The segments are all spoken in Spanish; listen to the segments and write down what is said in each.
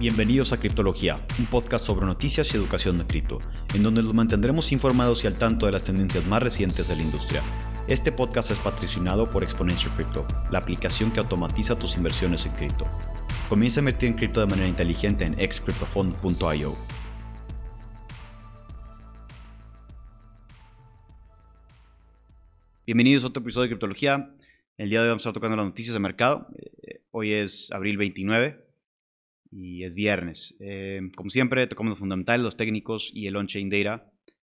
Bienvenidos a Criptología, un podcast sobre noticias y educación de cripto, en donde los mantendremos informados y al tanto de las tendencias más recientes de la industria. Este podcast es patrocinado por Exponential Crypto, la aplicación que automatiza tus inversiones en cripto. Comienza a invertir en cripto de manera inteligente en excryptofund.io. Bienvenidos a otro episodio de Criptología. El día de hoy vamos a estar tocando las noticias de mercado. Eh, hoy es abril 29 y es viernes. Eh, como siempre, tocamos los fundamentales, los técnicos y el on-chain data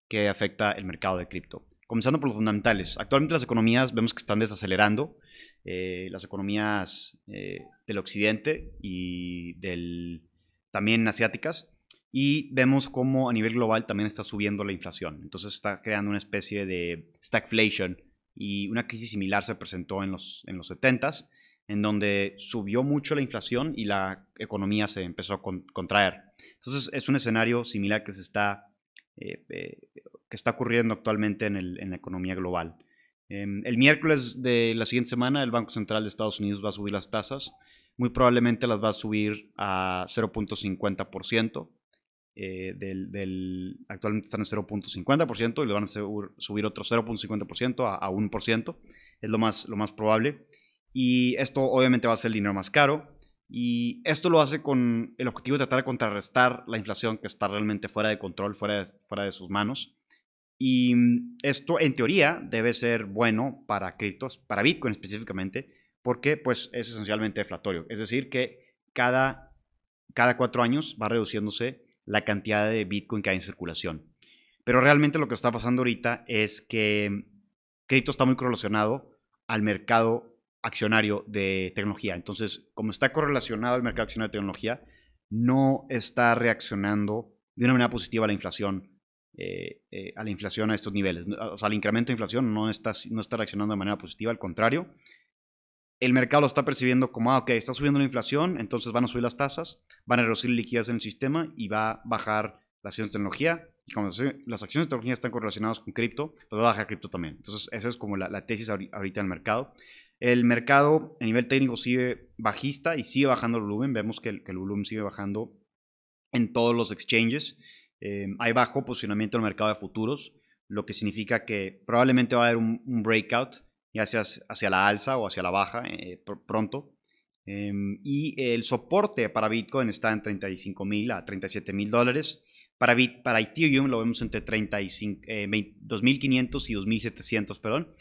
que afecta el mercado de cripto. Comenzando por los fundamentales. Actualmente las economías vemos que están desacelerando. Eh, las economías eh, del occidente y del, también asiáticas. Y vemos cómo a nivel global también está subiendo la inflación. Entonces está creando una especie de stagflation y una crisis similar se presentó en los, en los 70s en donde subió mucho la inflación y la economía se empezó a contraer. Entonces es un escenario similar que se está, eh, eh, que está ocurriendo actualmente en, la economía global. Em, el miércoles de la siguiente semana el Banco Central de Estados Unidos va a subir las tasas. Muy probablemente las va a subir a 0.50%. Eh, del, actualmente están en 0.50% y le van a subir otro 0.50% a, a 1%. Es lo más, lo más probable. Y esto obviamente va a ser el dinero más caro. Y esto lo hace con el objetivo de tratar de contrarrestar la inflación que está realmente fuera de control, fuera de, fuera de sus manos. Y esto en teoría debe ser bueno para criptos, para Bitcoin específicamente, porque pues es esencialmente deflatorio. Es decir, que cada, cada cuatro años va reduciéndose la cantidad de Bitcoin que hay en circulación. Pero realmente lo que está pasando ahorita es que cripto está muy correlacionado al mercado accionario de tecnología. Entonces, como está correlacionado al mercado accionario de tecnología, no está reaccionando de una manera positiva a la inflación, eh, eh, a la inflación a estos niveles. O sea, el incremento de inflación no está, no está reaccionando de manera positiva, al contrario. El mercado lo está percibiendo como, ah, ok, está subiendo la inflación, entonces van a subir las tasas, van a reducir liquidez en el sistema y va a bajar las acciones de tecnología. Y como las acciones de tecnología están correlacionadas con cripto, pues va a bajar cripto también. Entonces, esa es como la, tesis ahorita en el mercado. El mercado a nivel técnico sigue bajista y sigue bajando el volumen. Vemos que el, volumen sigue bajando en todos los exchanges. Em, hay bajo posicionamiento en el mercado de futuros, lo que significa que probablemente va a haber un, breakout, ya sea hacia la alza o hacia la baja eh, pronto. Em, y el soporte para Bitcoin está en 35 mil a 37 mil dólares. Para, para Ethereum lo vemos entre 2.500 eh, y 2.700, perdón.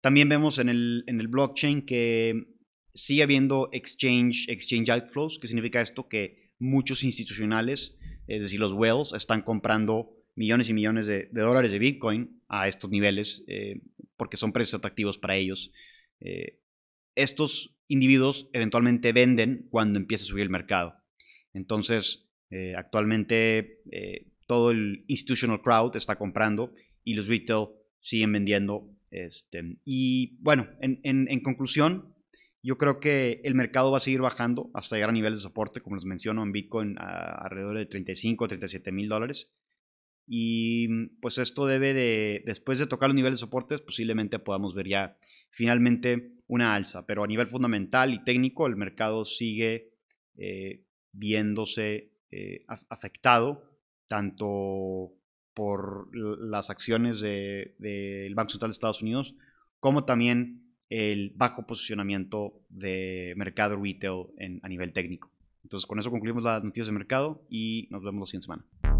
También vemos en el, en el blockchain que sigue habiendo exchange, exchange outflows, que significa esto que muchos institucionales, es decir, los whales, están comprando millones y millones de, dólares de Bitcoin a estos niveles eh, porque son precios atractivos para ellos. Eh, estos individuos eventualmente venden cuando empieza a subir el mercado. Entonces, eh, actualmente todo el institutional crowd está comprando y los retail siguen vendiendo este, y bueno, en, conclusión, yo creo que el mercado va a seguir bajando hasta llegar a niveles de soporte, como les menciono, en Bitcoin alrededor de 35 o 37 mil dólares. Y pues esto debe de, después de tocar los niveles de soporte, posiblemente podamos ver ya finalmente una alza. Pero a nivel fundamental y técnico, el mercado sigue eh, viéndose eh, afectado tanto por las acciones del Banco Central de Estados Unidos, como también el bajo posicionamiento de mercado retail a nivel técnico. Entonces, con eso concluimos las noticias de mercado y nos vemos la siguiente semana.